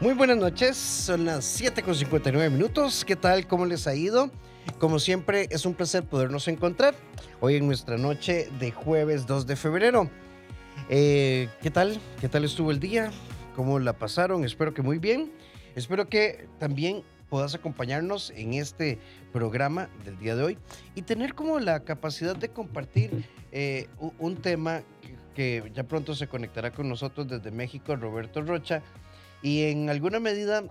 Muy buenas noches, son las 7 con 59 minutos. ¿Qué tal? ¿Cómo les ha ido? Como siempre, es un placer podernos encontrar hoy en nuestra noche de jueves 2 de febrero. Eh, ¿Qué tal? ¿Qué tal estuvo el día? ¿Cómo la pasaron? Espero que muy bien. Espero que también puedas acompañarnos en este programa del día de hoy y tener como la capacidad de compartir eh, un tema que ya pronto se conectará con nosotros desde México, Roberto Rocha y en alguna medida,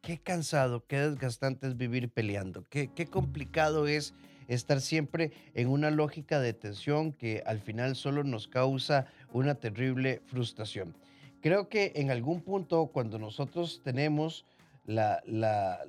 qué cansado, qué desgastante es vivir peleando, qué, qué complicado es estar siempre en una lógica de tensión que al final solo nos causa una terrible frustración. Creo que en algún punto cuando nosotros tenemos la, la,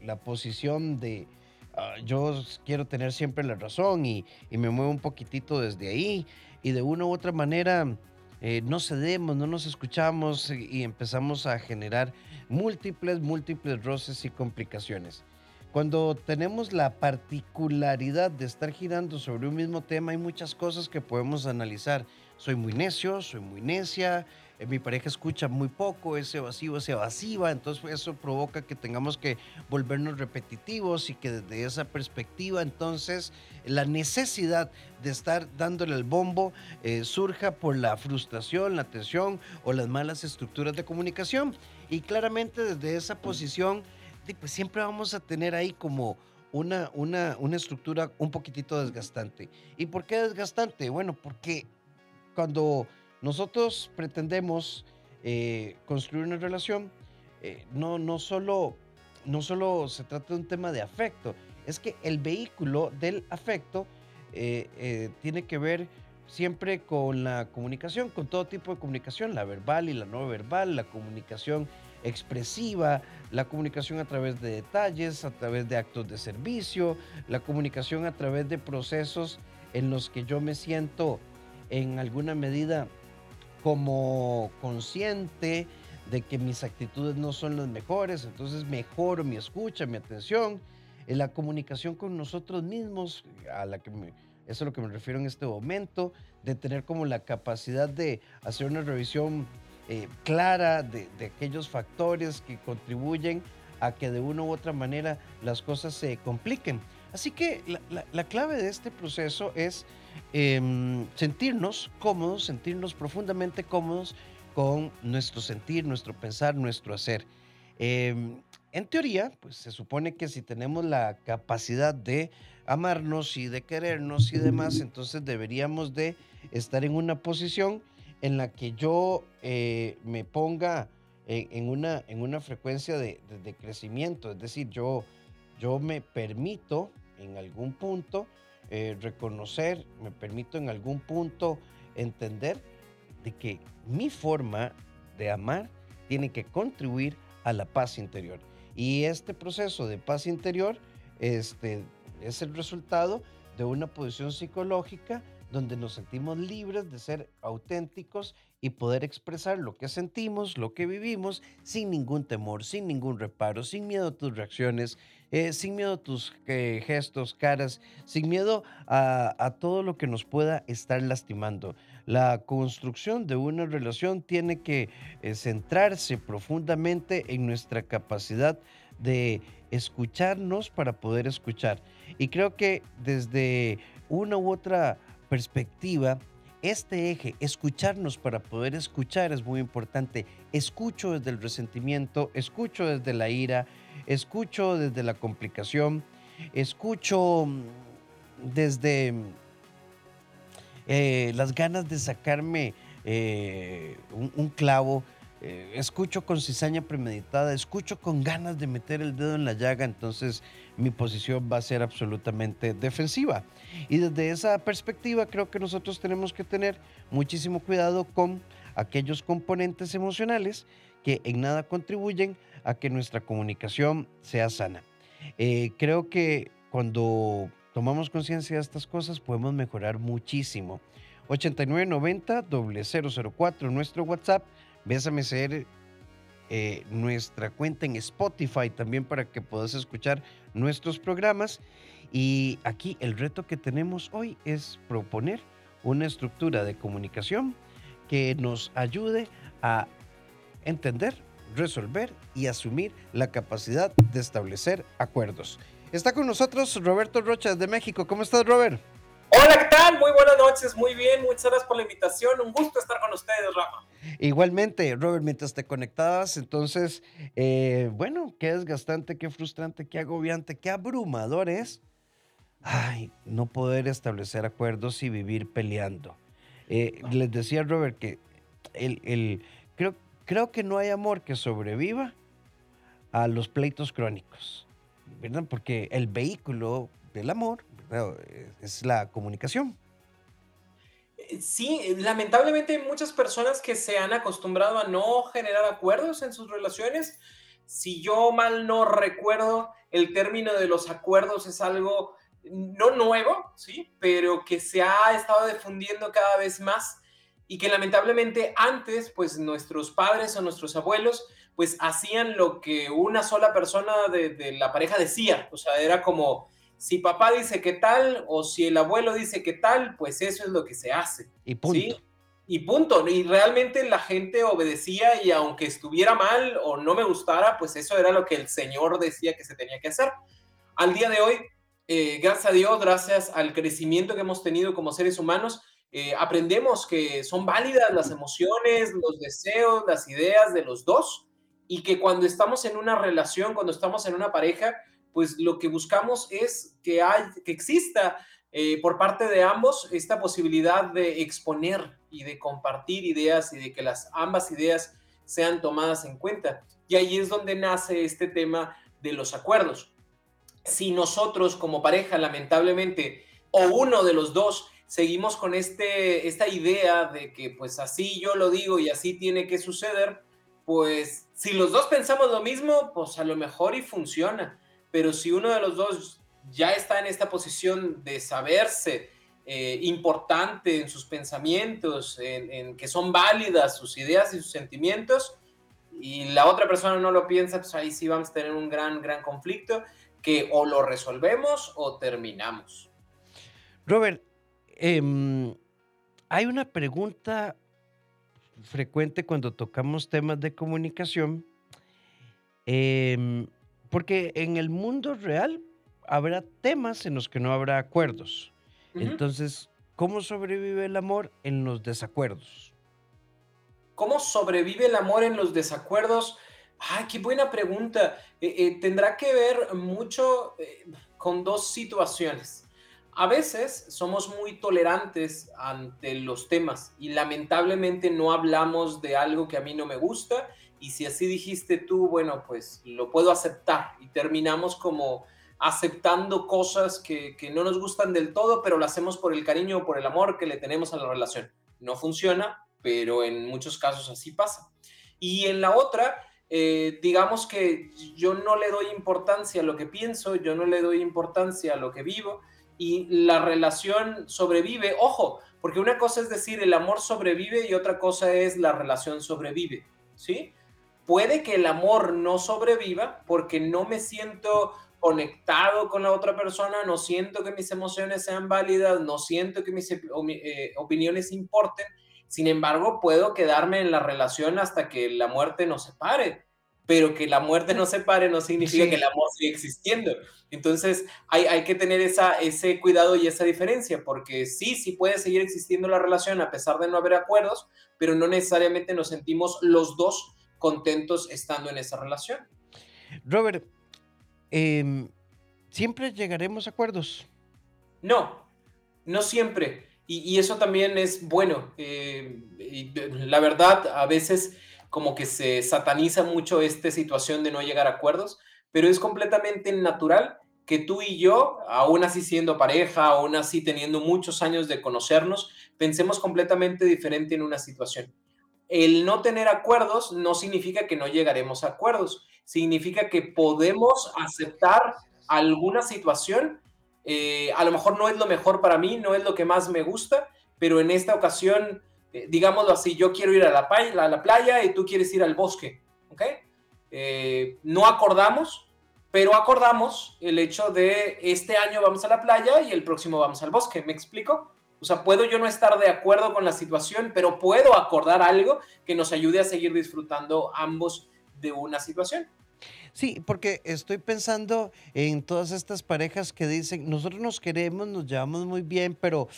la posición de uh, yo quiero tener siempre la razón y, y, me muevo un poquitito desde ahí y de una u otra manera eh, no cedemos, no nos escuchamos y empezamos a generar múltiples, múltiples roces y complicaciones. Cuando tenemos la particularidad de estar girando sobre un mismo tema, hay muchas cosas que podemos analizar. Soy muy necio, soy muy necia, eh, mi pareja escucha muy poco, es evasivo, es evasiva, entonces eso provoca que tengamos que volvernos repetitivos y que desde esa perspectiva entonces la necesidad de estar dándole el bombo eh, surja por la frustración, la tensión o las malas estructuras de comunicación. Y claramente desde esa posición, pues siempre vamos a tener ahí como una, una, una estructura un poquitito desgastante. ¿Y por qué desgastante? Bueno, porque cuando nosotros pretendemos eh, construir una relación, eh, no, no, solo, no solo se trata de un tema de afecto, es que el vehículo del afecto eh, tiene que ver siempre con la comunicación, con todo tipo de comunicación, la verbal y la no verbal, la comunicación expresiva, la comunicación a través de detalles, a través de actos de servicio, la comunicación a través de procesos en los que yo me siento en alguna medida como consciente de que mis actitudes no son las mejores, entonces mejoro mi escucha, mi atención, en la comunicación con nosotros mismos, a la que me, eso es a lo que me refiero en este momento, de tener como la capacidad de hacer una revisión eh, clara de, de, aquellos factores que contribuyen a que de una u otra manera las cosas se compliquen. Así que la, la, la clave de este proceso es eh, sentirnos cómodos, sentirnos profundamente cómodos con nuestro sentir, nuestro pensar, nuestro hacer. Eh, en teoría, pues se supone que si tenemos la capacidad de amarnos y de querernos y demás, entonces deberíamos de estar en una posición en la que yo eh, me ponga en, una, en una frecuencia de, crecimiento, es decir, yo, yo me permito en algún punto eh, reconocer, me permito en algún punto entender de que mi forma de amar tiene que contribuir a la paz interior. Y este proceso de paz interior este, es el resultado de una posición psicológica donde nos sentimos libres de ser auténticos y poder expresar lo que sentimos, lo que vivimos, sin ningún temor, sin ningún reparo, sin miedo a tus reacciones, eh, sin miedo a tus eh, gestos, caras, sin miedo a, a todo lo que nos pueda estar lastimando. La construcción de una relación tiene que eh, centrarse profundamente en nuestra capacidad de escucharnos para poder escuchar. Y creo que desde una u otra perspectiva, este eje, escucharnos para poder escuchar, es muy importante. Escucho desde el resentimiento, escucho desde la ira, escucho desde la complicación, escucho desde eh, las ganas de sacarme eh, un, clavo, eh, escucho con cizaña premeditada, escucho con ganas de meter el dedo en la llaga, entonces mi posición va a ser absolutamente defensiva. Y desde esa perspectiva creo que nosotros tenemos que tener muchísimo cuidado con aquellos componentes emocionales que en nada contribuyen a que nuestra comunicación sea sana. Creo que cuando tomamos conciencia de estas cosas podemos mejorar muchísimo. 8990 004 nuestro WhatsApp, Bésame ser eh, nuestra cuenta en Spotify también para que puedas escuchar nuestros programas. Y aquí el reto que tenemos hoy es proponer una estructura de comunicación que nos ayude a entender resolver y asumir la capacidad de establecer acuerdos. Está con nosotros Roberto Rocha de México. ¿Cómo estás, Robert? Hola, ¿qué tal? Muy buenas noches, muy bien, muchas gracias por la invitación, un gusto estar con ustedes, Rafa. Igualmente, Robert, mientras te conectabas, entonces, eh, bueno, qué desgastante, qué frustrante, qué agobiante, qué abrumador es, ay, no poder establecer acuerdos y vivir peleando. Eh, les decía Robert que el, el, creo, creo que no hay amor que sobreviva a los pleitos crónicos, ¿verdad? Porque el vehículo del amor es la comunicación. Sí, lamentablemente hay muchas personas que se han acostumbrado a no generar acuerdos en sus relaciones. Si yo mal no recuerdo, el término de los acuerdos es algo no nuevo, sí, pero que se ha estado difundiendo cada vez más y que lamentablemente antes, pues nuestros padres o nuestros abuelos, pues hacían lo que una sola persona de, de la pareja decía, o sea, era como si papá dice que tal o si el abuelo dice que tal, pues eso es lo que se hace. Y punto. Y punto. Y realmente la gente obedecía y aunque estuviera mal o no me gustara, pues eso era lo que el Señor decía que se tenía que hacer. Al día de hoy, eh, gracias a Dios, gracias al crecimiento que hemos tenido como seres humanos, eh, aprendemos que son válidas las emociones, los deseos, las ideas de los dos y que cuando estamos en una relación, cuando estamos en una pareja, pues lo que buscamos es que, hay, que exista eh, por parte de ambos esta posibilidad de exponer y de compartir ideas y de que las ambas ideas sean tomadas en cuenta. Y ahí es donde nace este tema de los acuerdos. Si nosotros como pareja, lamentablemente, o uno de los dos, seguimos con este, esta idea de que pues así yo lo digo y así tiene que suceder, pues si los dos pensamos lo mismo, pues a lo mejor y funciona pero si uno de los dos ya está en esta posición de saberse eh, importante en sus pensamientos, en, que son válidas sus ideas y sus sentimientos, y la otra persona no lo piensa, pues ahí sí vamos a tener un gran, gran conflicto que o lo resolvemos o terminamos. Robert, em, hay una pregunta frecuente cuando tocamos temas de comunicación. Eh, porque en el mundo real habrá temas en los que no habrá acuerdos. Entonces, ¿cómo sobrevive el amor en los desacuerdos? ¿Cómo sobrevive el amor en los desacuerdos? Ay, qué buena pregunta. Eh, eh, tendrá que ver mucho eh, con dos situaciones. A veces somos muy tolerantes ante los temas y lamentablemente no hablamos de algo que a mí no me gusta y si así dijiste tú, bueno, pues lo puedo aceptar y terminamos como aceptando cosas que, no nos gustan del todo, pero lo hacemos por el cariño o por el amor que le tenemos a la relación. No funciona, pero en muchos casos así pasa. Y en la otra, eh, digamos que yo no le doy importancia a lo que pienso, yo no le doy importancia a lo que vivo y la relación sobrevive. Ojo, porque una cosa es decir el amor sobrevive y otra cosa es la relación sobrevive, ¿sí? puede que el amor no sobreviva porque no me siento conectado con la otra persona, no siento que mis emociones sean válidas, no siento que mis eh, opiniones importen. Sin embargo, puedo quedarme en la relación hasta que la muerte nos separe. Pero que la muerte no separe no significa que el amor siga existiendo. Entonces, hay, hay que tener esa, ese cuidado y esa diferencia, porque sí, sí puede seguir existiendo la relación a pesar de no haber acuerdos, pero no necesariamente nos sentimos los dos contentos estando en esa relación. Robert, em, ¿siempre llegaremos a acuerdos? No, no siempre. Y, eso también es bueno. Eh, la verdad, a veces como que se sataniza mucho esta situación de no llegar a acuerdos, pero es completamente natural que tú y yo, aún así siendo pareja, aún así teniendo muchos años de conocernos, pensemos completamente diferente en una situación el no tener acuerdos no significa que no llegaremos a acuerdos, significa que podemos aceptar alguna situación. Eh, a lo mejor no es lo mejor para mí, no es lo que más me gusta, pero en esta ocasión, eh, digámoslo así, yo quiero ir a la, playa, y tú quieres ir al bosque, ¿ok? Eh, no acordamos, pero acordamos el hecho de este año vamos a la playa y el próximo vamos al bosque, ¿me explico? O sea, puedo yo no estar de acuerdo con la situación, pero puedo acordar algo que nos ayude a seguir disfrutando ambos de una situación. Sí, porque estoy pensando en todas estas parejas que dicen, nosotros nos queremos, nos llevamos muy bien, pero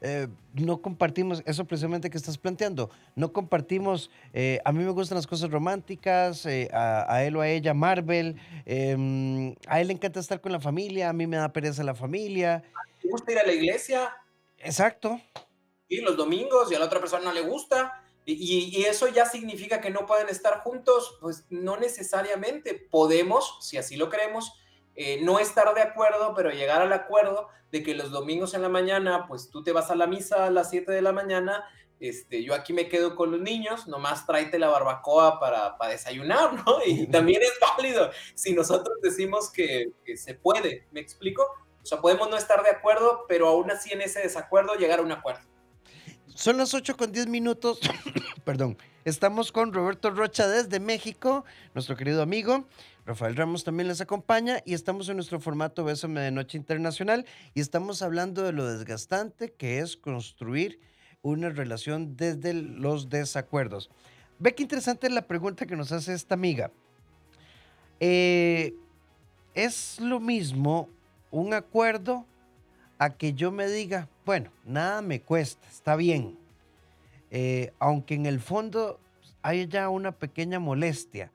eh, no compartimos eso precisamente que estás planteando. No compartimos, eh, a mí me gustan las cosas románticas, eh, a, él o a ella Marvel, em, a él le encanta estar con la familia, a mí me da pereza la familia. ¿Te gusta ir a la iglesia? Exacto. Y los domingos y a la otra persona no le gusta. Y, y, eso ya significa que no pueden estar juntos, pues no necesariamente. Podemos, si así lo queremos, eh, no estar de acuerdo, pero llegar al acuerdo de que los domingos en la mañana, pues tú te vas a la misa a las 7 de la mañana, este, yo aquí me quedo con los niños, nomás tráete la barbacoa para, para desayunar, ¿no? Y también es válido si nosotros decimos que, que se puede, ¿me explico? O sea, podemos no estar de acuerdo, pero aún así en ese desacuerdo llegar a un acuerdo. Son las 8 con 10 minutos. Perdón. Estamos con Roberto Rocha desde México, nuestro querido amigo. Rafael Ramos también les acompaña y estamos en nuestro formato Bésame de Noche Internacional y estamos hablando de lo desgastante que es construir una relación desde los desacuerdos. Ve qué interesante la pregunta que nos hace esta amiga. Eh, ¿Es lo mismo un acuerdo a que yo me diga, bueno, nada me cuesta, está bien, eh, aunque en el fondo hay ya una pequeña molestia?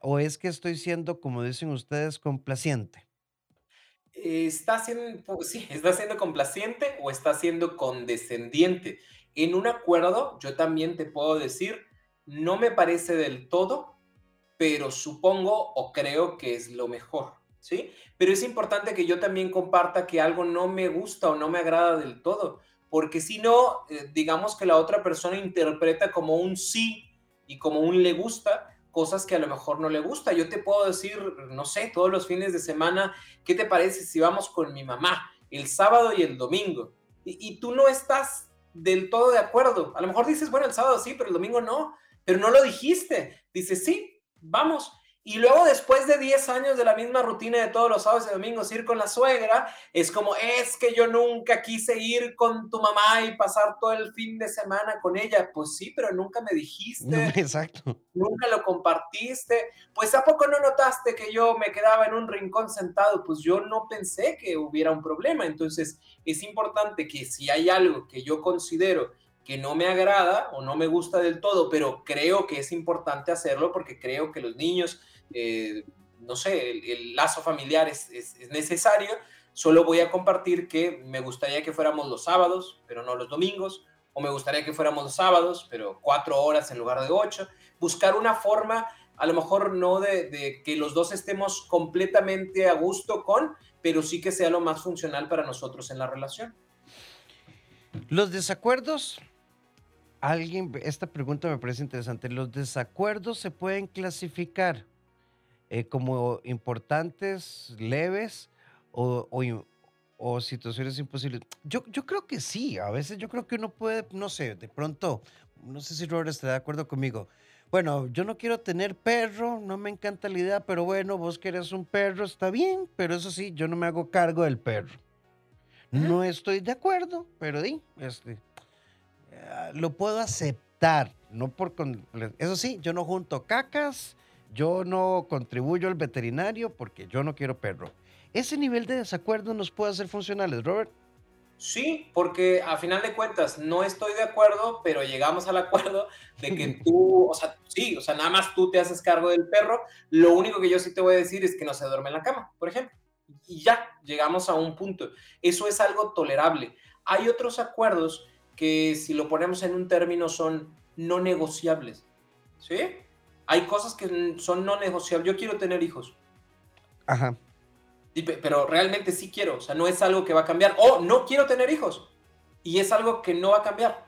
¿O es que estoy siendo, como dicen ustedes, complaciente? Está siendo, pues sí, está siendo complaciente o está siendo condescendiente. En un acuerdo, yo también te puedo decir, no me parece del todo, pero supongo o creo que es lo mejor, ¿sí? Pero es importante que yo también comparta que algo no me gusta o no me agrada del todo, porque si no, eh, digamos que la otra persona interpreta como un sí y como un le gusta, cosas que a lo mejor no le gusta. Yo te puedo decir, no sé, todos los fines de semana, ¿qué te parece si vamos con mi mamá el sábado y el domingo? Y, tú no estás del todo de acuerdo. A lo mejor dices, bueno, el sábado sí, pero el domingo no. Pero no lo dijiste. Dices, sí, vamos. Y luego después de 10 años de la misma rutina de todos los sábados y domingos ir con la suegra, es como, es que yo nunca quise ir con tu mamá y pasar todo el fin de semana con ella. Pues sí, pero nunca me dijiste. exacto. Nunca lo compartiste. Pues ¿a poco no notaste que yo me quedaba en un rincón sentado? Pues yo no pensé que hubiera un problema. Entonces es importante que si hay algo que yo considero que no me agrada o no me gusta del todo, pero creo que es importante hacerlo porque creo que los niños eh, no sé, el, lazo familiar es, necesario, solo voy a compartir que me gustaría que fuéramos los sábados, pero no los domingos, o me gustaría que fuéramos los sábados, pero cuatro horas en lugar de ocho, buscar una forma, a lo mejor no de, de que los dos estemos completamente a gusto con, pero sí que sea lo más funcional para nosotros en la relación. Los desacuerdos alguien, esta pregunta me parece interesante. ¿Los desacuerdos se pueden clasificar eh, como importantes, leves o, o, situaciones imposibles? Yo, yo creo que sí, a veces yo creo que uno puede, no sé, de pronto, no sé si Robert está de acuerdo conmigo. Bueno, yo no quiero tener perro, no me encanta la idea, pero bueno, vos querés un perro, está bien, pero eso sí, yo no me hago cargo del perro. No estoy de acuerdo, pero di, este, lo puedo aceptar, no por eso sí, yo no junto cacas, yo no contribuyo al veterinario porque yo no quiero perro. ¿Ese nivel de desacuerdo nos puede hacer funcionales, Robert? Sí, porque a final de cuentas no estoy de acuerdo, pero llegamos al acuerdo de que tú, o sea, sí, o sea, nada más tú te haces cargo del perro. Lo único que yo sí te voy a decir es que no se duerme en la cama, por ejemplo. Y ya, llegamos a un punto. Eso es algo tolerable. Hay otros acuerdos que si lo ponemos en un término son no negociables. ¿Sí? hay cosas que son no negociables. Yo quiero tener hijos. Ajá. Pero realmente sí quiero, o sea, no es algo que va a cambiar. O no quiero tener hijos. Y es algo que no va a cambiar.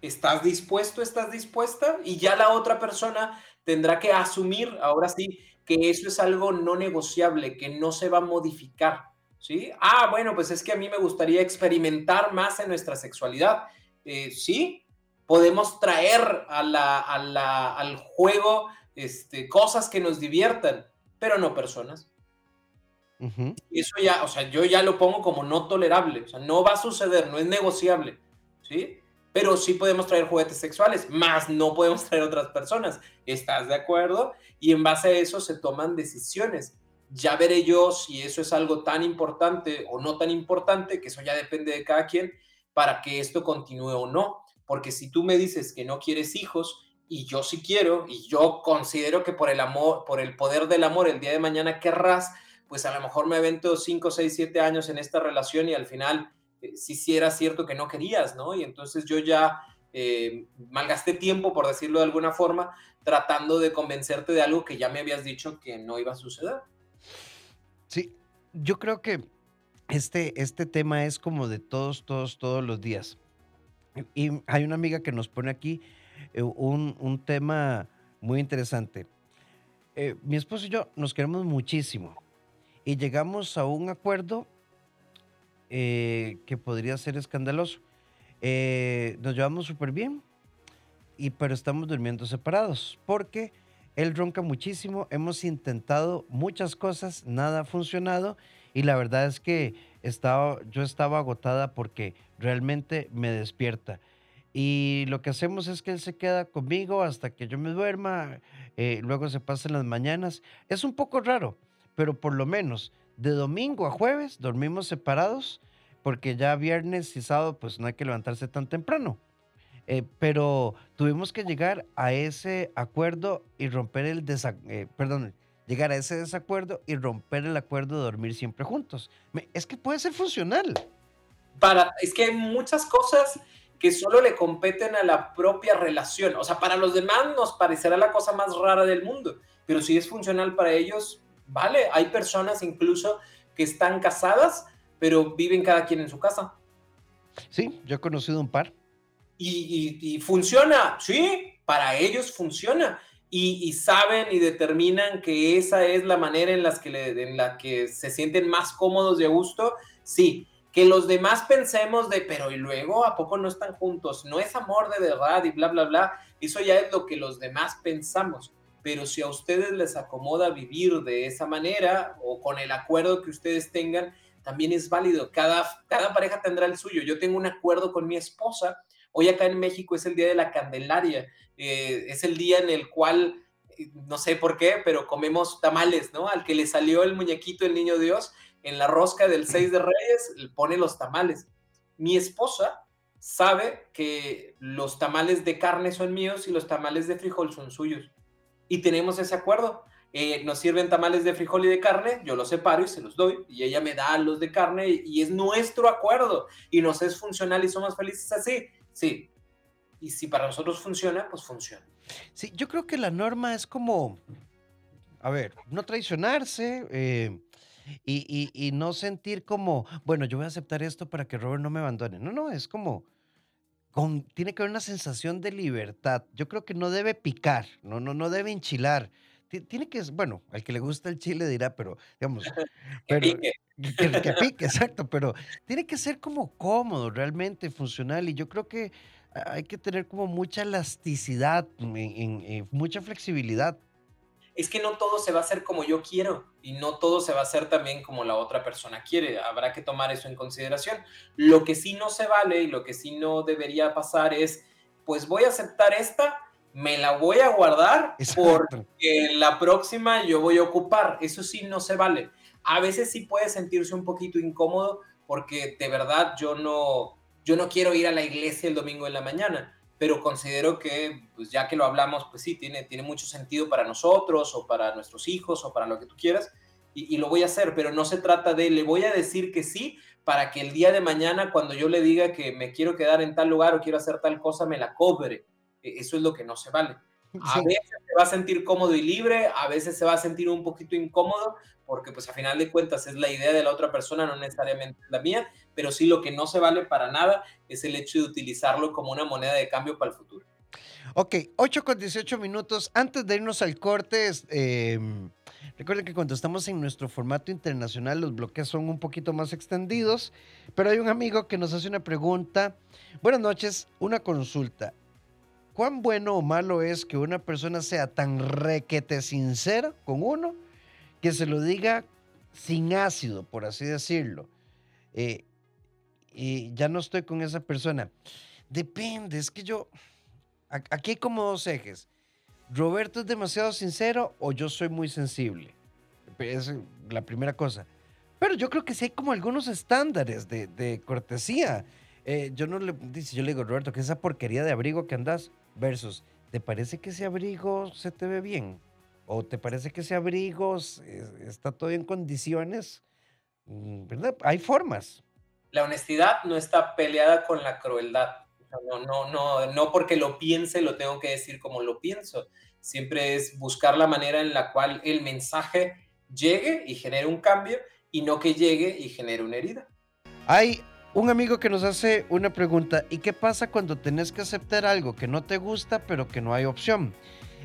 ¿Estás dispuesto? ¿Estás dispuesta? Y ya la otra persona tendrá que asumir, ahora sí, que eso es algo no negociable, que no se va a modificar. ¿Sí? Ah, bueno, pues es que a mí me gustaría experimentar más en nuestra sexualidad. Eh, sí, podemos traer a la, al juego este, cosas que nos diviertan, pero no personas. Eso ya, o sea, yo ya lo pongo como no tolerable, o sea, no va a suceder, no es negociable, ¿sí? pero sí podemos traer juguetes sexuales, más no podemos traer otras personas. ¿Estás de acuerdo? Y en base a eso se toman decisiones. Ya veré yo si eso es algo tan importante o no tan importante, que eso ya depende de cada quien, para que esto continúe o no. Porque si tú me dices que no quieres hijos y yo sí quiero y yo considero que por el amor, por el poder del amor, el día de mañana querrás, pues a lo mejor me avento 5, 6, 7 años en esta relación y al final eh, si era cierto que no querías, ¿no? Y entonces yo ya eh, malgasté tiempo, por decirlo de alguna forma, tratando de convencerte de algo que ya me habías dicho que no iba a suceder. Sí, yo creo que este, este tema es como de todos, todos, todos los días. Y hay una amiga que nos pone aquí eh, un, tema muy interesante. mi esposo y yo nos queremos muchísimo y llegamos a un acuerdo eh, que podría ser escandaloso. Eh, nos llevamos súper bien, y, pero estamos durmiendo separados porque él ronca muchísimo, hemos intentado muchas cosas, nada ha funcionado y la verdad es que estaba, yo estaba agotada porque realmente me despierta. Y lo que hacemos es que él se queda conmigo hasta que yo me duerma, eh, luego se pasa en las mañanas. Es un poco raro, pero por lo menos de domingo a jueves dormimos separados porque ya viernes y sábado pues no hay que levantarse tan temprano. Eh, pero tuvimos que llegar a ese acuerdo y romper el eh, perdón, llegar a ese desacuerdo y romper el acuerdo de dormir siempre juntos. Es que puede ser funcional. Para, es que hay muchas cosas que solo le competen a la propia relación. O sea, para los demás nos parecerá la cosa más rara del mundo, pero si es funcional para ellos, vale. Hay personas incluso que están casadas, pero viven cada quien en su casa. Sí, yo he conocido un par. Y, funciona, sí, para ellos funciona. Y, saben y determinan que esa es la manera en, las que en la que se sienten más cómodos a gusto, sí. Que los demás pensemos de, pero y luego, ¿a poco no están juntos? No es amor de verdad y bla, bla, bla. Eso ya es lo que los demás pensamos pero si a ustedes les acomoda vivir de esa manera o con el acuerdo que ustedes tengan, también es válido. Cada, cada pareja tendrá el suyo. Yo tengo un acuerdo con mi esposa. Hoy acá en México es el Día de la Candelaria. Eh, es el día en el cual, eh, no sé por qué, pero comemos tamales, ¿no? Al que le salió el muñequito, el niño Dios, en la rosca del 6 de Reyes, le pone los tamales. Mi esposa sabe que los tamales de carne son míos y los tamales de frijol son suyos y tenemos ese acuerdo. Eh, nos sirven tamales de frijol y de carne, yo los separo y se los doy, y ella me da los de carne, y, es nuestro acuerdo, y nos es funcional y somos felices así, sí. Y si para nosotros funciona, pues funciona. Sí, yo creo que la norma es como, a ver, no traicionarse eh, y, y, no sentir como, bueno, yo voy a aceptar esto para que Robert no me abandone. No, no, es como, tiene que haber una sensación de libertad. Yo creo que no debe picar, no, no, no debe enchilar. Tiene que, bueno, al que le gusta el chile dirá, pero digamos, que pique. Que, pique, exacto, pero tiene que ser como cómodo, realmente funcional. Y yo creo que hay que tener como mucha elasticidad, mucha flexibilidad es que no todo se va a hacer como yo quiero y no todo se va a hacer también como la otra persona quiere. Habrá que tomar eso en consideración. Lo que sí no se vale y lo que sí no debería pasar es, pues voy a aceptar esta, me la voy a guardar porque la próxima yo voy a ocupar. Eso sí no se vale. A veces sí puede sentirse un poquito incómodo porque de verdad yo no, yo no quiero ir a la iglesia el domingo en la mañana pero considero que, pues ya que lo hablamos, pues sí, tiene, tiene mucho sentido para nosotros o para nuestros hijos o para lo que tú quieras, y, lo voy a hacer, pero no se trata de, le voy a decir que sí para que el día de mañana, cuando yo le diga que me quiero quedar en tal lugar o quiero hacer tal cosa, me la cobre. E, eso es lo que no se vale. A veces se va a sentir cómodo y libre, a veces se va a sentir un poquito incómodo, porque pues a final de cuentas es la idea de la otra persona, no necesariamente la mía, pero sí lo que no se vale para nada es el hecho de utilizarlo como una moneda de cambio para el futuro. Ok, 8 con 18 minutos. Antes de irnos al corte, eh, recuerden que cuando estamos en nuestro formato internacional los bloques son un poquito más extendidos, pero hay un amigo que nos hace una pregunta. Buenas noches, una consulta. ¿Cuán bueno o malo es que una persona sea tan requete sincera con uno que se lo diga sin ácido, por así decirlo? Eh, y ya no estoy con esa persona. Depende, es que yo, aquí hay como dos ejes. Roberto es demasiado sincero o yo soy muy sensible. Es la primera cosa. Pero yo creo que sí hay como algunos estándares de, cortesía. Eh, yo no le dice, yo le digo, Roberto, ¿qué es esa porquería de abrigo que andas? Versus, ¿te parece que ese abrigo se te ve bien? ¿O te parece que ese abrigo está todo en condiciones? Mm, ¿Verdad? Hay formas. La honestidad no está peleada con la crueldad. No, no, no, no porque lo piense lo tengo que decir como lo pienso. Siempre es buscar la manera en la cual el mensaje llegue y genere un cambio y no que llegue y genere una herida. Hay un amigo que nos hace una pregunta, ¿y qué pasa cuando tenés que aceptar algo que no te gusta pero que no hay opción?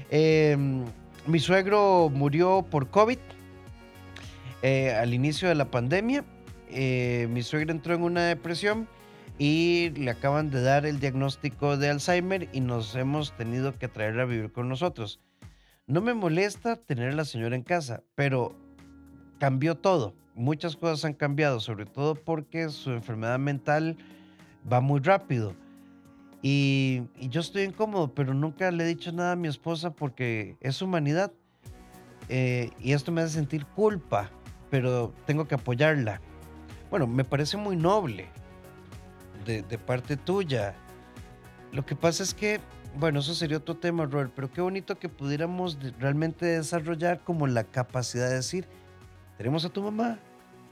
Em, mi suegro murió por COVID eh, al inicio de la pandemia. Eh, mi suegro entró en una depresión y le acaban de dar el diagnóstico de Alzheimer y nos hemos tenido que traer a vivir con nosotros. No me molesta tener a la señora en casa, pero cambió todo. Muchas cosas han cambiado, sobre todo porque su enfermedad mental va muy rápido. Y, yo estoy incómodo, pero nunca le he dicho nada a mi esposa porque es humanidad. Eh, y esto me hace sentir culpa, pero tengo que apoyarla. Bueno, me parece muy noble de, parte tuya. Lo que pasa es que, bueno, eso sería otro tema, Robert, pero qué bonito que pudiéramos realmente desarrollar como la capacidad de decir, tenemos a tu mamá,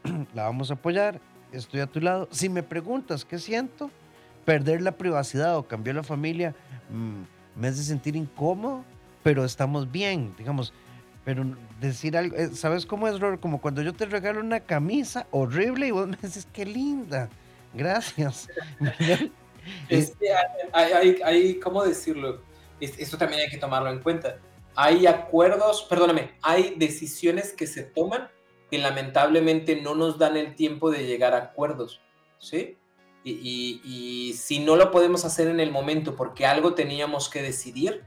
la vamos a apoyar, estoy a tu lado. Si me preguntas qué siento, perder la privacidad o cambiar la familia mm, me hace sentir incómodo, pero estamos bien, digamos. Pero decir algo, eh, ¿sabes cómo es, Robert? Como cuando yo te regalo una camisa horrible y vos me dices, qué linda. Gracias. hay, ¿cómo decirlo? Esto también hay que tomarlo en cuenta. Hay acuerdos, perdóname, hay decisiones que se toman que lamentablemente no nos dan el tiempo de llegar a acuerdos, ¿sí? Y, si no lo podemos hacer en el momento porque algo teníamos que decidir,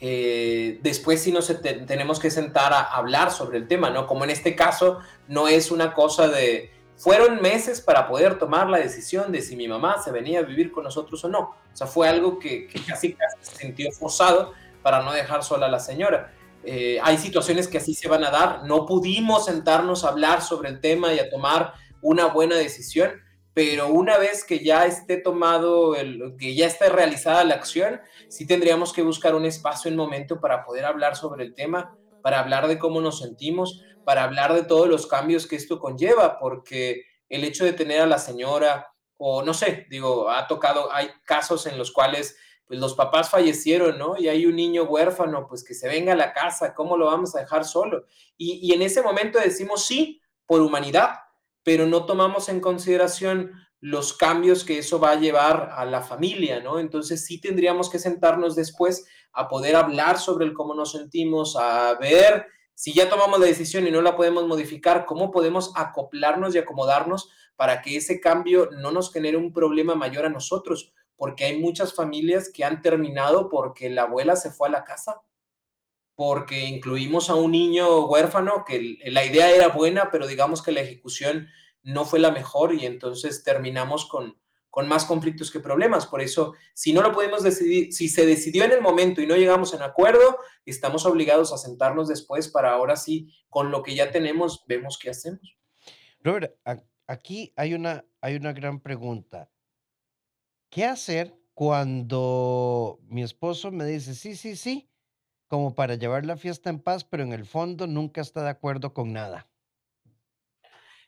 eh, después sí nos tenemos que sentar a hablar sobre el tema, ¿no? Como en este caso no es una cosa de, fueron meses para poder tomar la decisión de si mi mamá se venía a vivir con nosotros o no. O sea, fue algo que, casi, casi se sintió forzado para no dejar sola a la señora. Eh, hay situaciones que así se van a dar. No pudimos sentarnos a hablar sobre el tema y a tomar una buena decisión, pero una vez que ya esté tomado, el, que ya esté realizada la acción, sí tendríamos que buscar un espacio, un momento para poder hablar sobre el tema, para hablar de cómo nos sentimos, para hablar de todos los cambios que esto conlleva, porque el hecho de tener a la señora, o no sé, digo, ha tocado, hay casos en los cuales pues los papás fallecieron, ¿no? Y hay un niño huérfano, pues que se venga a la casa, ¿cómo lo vamos a dejar solo? Y, y en ese momento decimos sí, por humanidad, pero no tomamos en consideración los cambios que eso va a llevar a la familia, ¿no? Entonces sí tendríamos que sentarnos después a poder hablar sobre el cómo nos sentimos, a ver si ya tomamos la decisión y no la podemos modificar, ¿cómo podemos acoplarnos y acomodarnos para que ese cambio no nos genere un problema mayor a nosotros? Porque hay muchas familias que han terminado porque la abuela se fue a la casa, porque incluimos a un niño huérfano, que la idea era buena, pero digamos que la ejecución no fue la mejor y entonces terminamos con, con más conflictos que problemas. Por eso, si no lo podemos decidir, si se decidió en el momento y no llegamos en acuerdo, estamos obligados a sentarnos después para ahora sí, con lo que ya tenemos, vemos qué hacemos. Robert, aquí hay una, hay una gran pregunta. ¿Qué hacer cuando mi esposo me dice, sí, sí, sí, como para llevar la fiesta en paz, pero en el fondo nunca está de acuerdo con nada?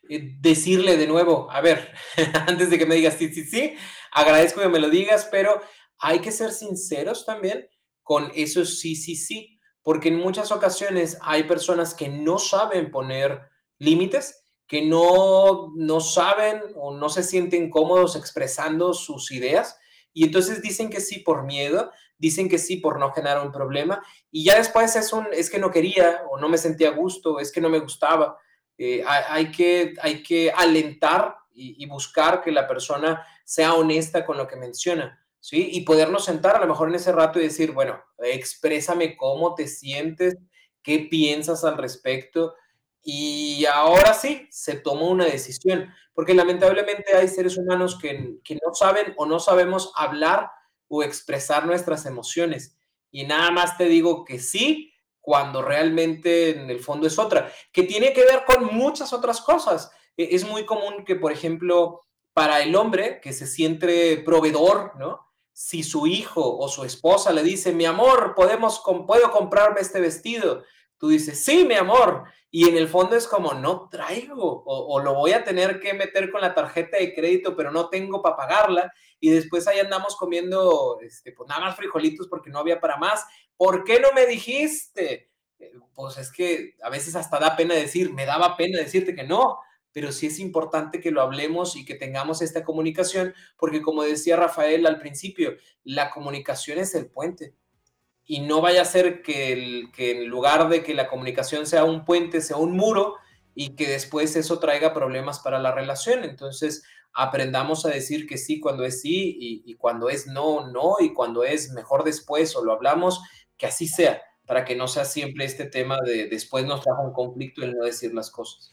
Eh, decirle de nuevo, a ver, antes de que me digas sí, sí, sí, agradezco que me lo digas, pero hay que ser sinceros también con eso sí, sí, sí, porque en muchas ocasiones hay personas que no saben poner límites, que no, no saben o no se sienten cómodos expresando sus ideas y entonces dicen que sí por miedo, dicen que sí por no generar un problema y ya después es un es que no quería o no me sentía a gusto, es que no me gustaba. Eh, hay, que, hay que alentar y, buscar que la persona sea honesta con lo que menciona, ¿sí? Y podernos sentar a lo mejor en ese rato y decir, bueno, exprésame cómo te sientes, qué piensas al respecto. Y ahora sí, se tomó una decisión, porque lamentablemente hay seres humanos que, que no saben o no sabemos hablar o expresar nuestras emociones. Y nada más te digo que sí, cuando realmente en el fondo es otra, que tiene que ver con muchas otras cosas. E, es muy común que, por ejemplo, para el hombre que se siente proveedor, ¿no? Si su hijo o su esposa le dice, mi amor, podemos, puedo comprarme este vestido, tú dices, sí, mi amor, y en el fondo es como, no traigo, o, lo voy a tener que meter con la tarjeta de crédito, pero no tengo para pagarla, y después ahí andamos comiendo, este, pues nada más frijolitos porque no había para más. ¿Por qué no me dijiste? Eh, pues es que a veces hasta da pena decir, me daba pena decirte que no, pero sí es importante que lo hablemos y que tengamos esta comunicación, porque como decía Rafael al principio, la comunicación es el puente y no vaya a ser que, en lugar de que la comunicación sea un puente, sea un muro y que después eso traiga problemas para la relación. Entonces, aprendamos a decir que sí cuando es sí y, cuando es no, no, y cuando es mejor después o lo hablamos, que así sea, para que no sea siempre este tema de después nos trajo un conflicto en no decir las cosas.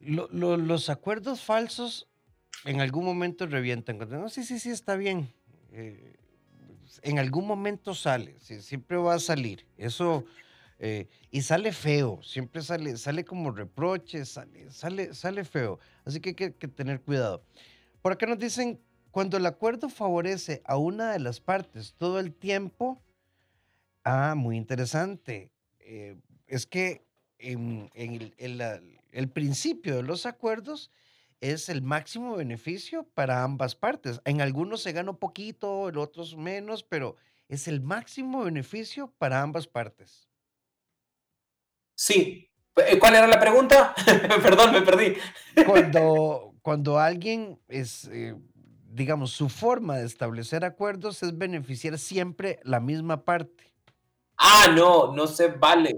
los acuerdos falsos en algún momento revientan. No, sí, sí, sí, está bien. Eh, en algún momento sale, siempre va a salir. Eso, eh, y sale feo, siempre sale, sale como reproche, sale, sale, sale feo. Así que hay que, tener cuidado. Por acá nos dicen, cuando el acuerdo favorece a una de las partes todo el tiempo, ah, muy interesante. Eh, es que en, el principio de los acuerdos es el máximo beneficio para ambas partes. En algunos se gana un poquito, en otros menos, pero es el máximo beneficio para ambas partes. Sí. Eh, ¿Cuál era la pregunta? Perdón, me perdí. Cuando, cuando alguien es, eh, digamos, su forma de establecer acuerdos es beneficiar siempre la misma parte. Ah, no, no se vale.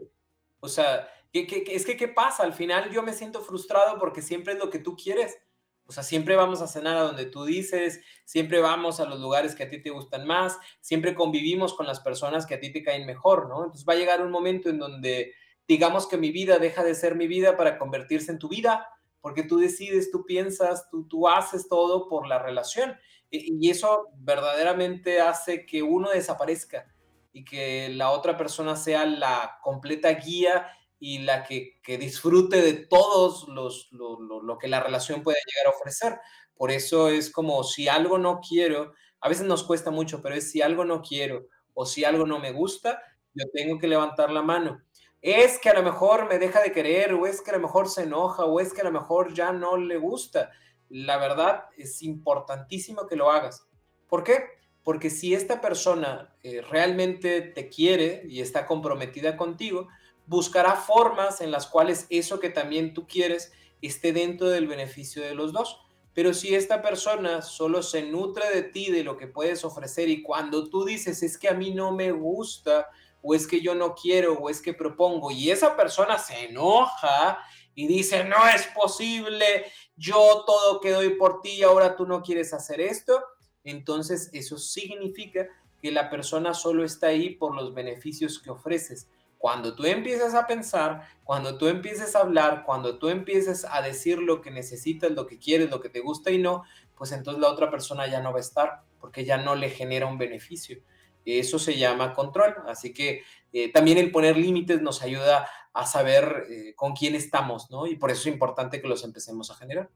O sea, es que, ¿qué pasa? Al final yo me siento frustrado porque siempre es lo que tú quieres. O sea, siempre vamos a cenar a donde tú dices, siempre vamos a los lugares que a ti te gustan más, siempre convivimos con las personas que a ti te caen mejor, ¿no? Entonces va a llegar un momento en donde digamos que mi vida deja de ser mi vida para convertirse en tu vida, porque tú decides, tú piensas, tú, tú haces todo por la relación. Y eso verdaderamente hace que uno desaparezca y que la otra persona sea la completa guía y la que, disfrute de todos los, lo, que la relación puede llegar a ofrecer. Por eso es como si algo no quiero, a veces nos cuesta mucho, pero es si algo no quiero o si algo no me gusta, yo tengo que levantar la mano. Es que a lo mejor me deja de querer o es que a lo mejor se enoja o es que a lo mejor ya no le gusta. La verdad es importantísimo que lo hagas. ¿Por qué? Porque si esta persona eh, realmente te quiere y está comprometida contigo, buscará formas en las cuales eso que también tú quieres esté dentro del beneficio de los dos. Pero si esta persona solo se nutre de ti, de lo que puedes ofrecer, y cuando tú dices, es que a mí no me gusta, o es que yo no quiero, o es que propongo, y esa persona se enoja y dice, no es posible, yo todo que doy por ti, ahora tú no quieres hacer esto, entonces eso significa que la persona solo está ahí por los beneficios que ofreces cuando tú empieces a pensar, cuando tú empieces a hablar, cuando tú empieces a decir lo que necesitas, lo que quieres, lo que te gusta y no, pues entonces la otra persona ya no va a estar porque ya no le genera un beneficio. Eso se llama control. Así que eh, también el poner límites nos ayuda a saber eh, con quién estamos, ¿no? Y por eso es importante que los empecemos a generar.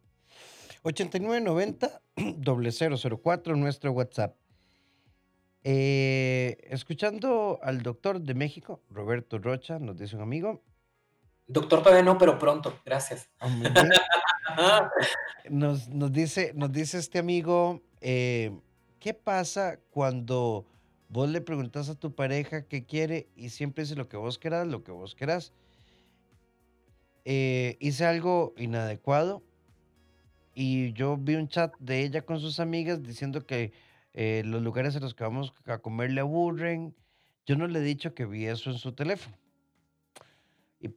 8990 004 nuestro WhatsApp. Eh, escuchando al doctor de México, Roberto Rocha, nos dice un amigo. Doctor todavía no, pero pronto, gracias. Ah, nos, dice, nos dice este amigo, eh, ¿qué pasa cuando vos le preguntas a tu pareja qué quiere y siempre dice lo que vos querás, lo que vos querás? Eh, hice algo inadecuado y yo vi un chat de ella con sus amigas diciendo que eh, los lugares en los que vamos a comer le aburren. Yo no le he dicho que vi eso en su teléfono.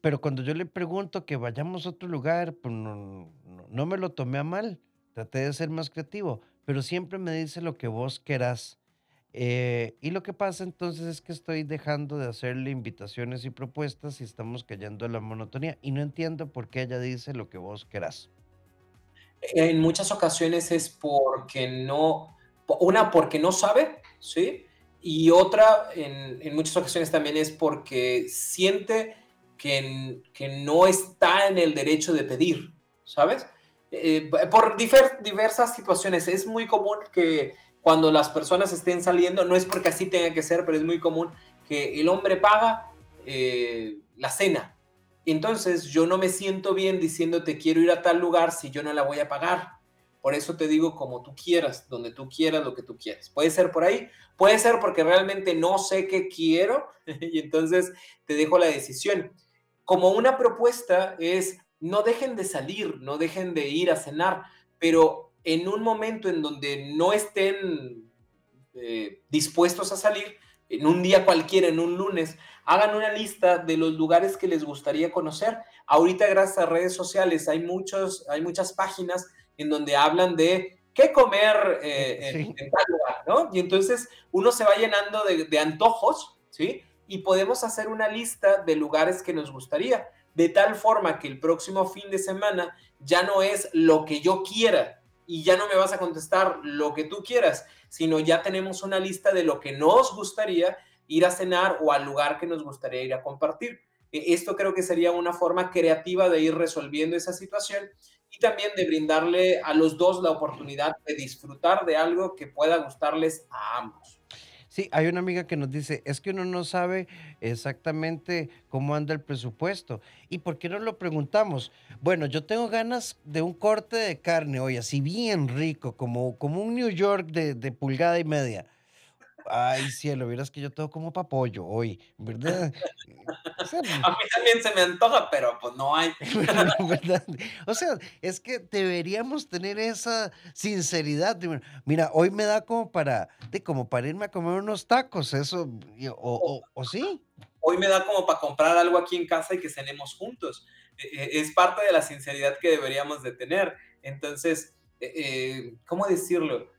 pero cuando yo le pregunto que vayamos a otro lugar, pues no, no, me lo tomé a mal. Traté de ser más creativo, pero siempre me dice lo que vos querás. Eh, y lo que pasa entonces es que estoy dejando de hacerle invitaciones y propuestas y estamos cayendo en la monotonía. Y no entiendo por qué ella dice lo que vos querás. En muchas ocasiones es porque no, una porque no sabe, ¿sí? Y otra, en, muchas ocasiones también es porque siente que, que, no está en el derecho de pedir, ¿sabes? Eh, por diversas situaciones. Es muy común que cuando las personas estén saliendo, no es porque así tenga que ser, pero es muy común que el hombre paga eh, la cena. Entonces yo no me siento bien diciéndote quiero ir a tal lugar si yo no la voy a pagar. Por eso te digo como tú quieras, donde tú quieras, lo que tú quieras. Puede ser por ahí, puede ser porque realmente no sé qué quiero y entonces te dejo la decisión. Como una propuesta es no dejen de salir, no dejen de ir a cenar, pero en un momento en donde no estén eh, dispuestos a salir, en un día cualquiera, en un lunes, hagan una lista de los lugares que les gustaría conocer. Ahorita gracias a redes sociales hay, muchos, hay muchas páginas en donde hablan de qué comer eh, en, tal lugar, ¿no? Y entonces uno se va llenando de, de antojos, ¿sí? Y podemos hacer una lista de lugares que nos gustaría, de tal forma que el próximo fin de semana ya no es lo que yo quiera, y ya no me vas a contestar lo que tú quieras, sino ya tenemos una lista de lo que nos gustaría ir a cenar o al lugar que nos gustaría ir a compartir. E, esto creo que sería una forma creativa de ir resolviendo esa situación y también de brindarle a los dos la oportunidad de disfrutar de algo que pueda gustarles a ambos. Sí, hay una amiga que nos dice, es que uno no sabe exactamente cómo anda el presupuesto. ¿Y por qué no lo preguntamos? Bueno, yo tengo ganas de un corte de carne hoy, así bien rico, como, como un New York de, de pulgada y media. Ay, cielo, vieras que yo tengo como papollo hoy, ¿verdad? O sea, a mí también se me antoja, pero pues no hay. ¿verdad? O sea, es que deberíamos tener esa sinceridad. Mira, hoy me da como para, de, como para irme a comer unos tacos, eso, o, o, o sí. Hoy me da como para comprar algo aquí en casa y que cenemos juntos. E, e, es parte de la sinceridad que deberíamos de tener. Entonces, e, eh, ¿cómo decirlo?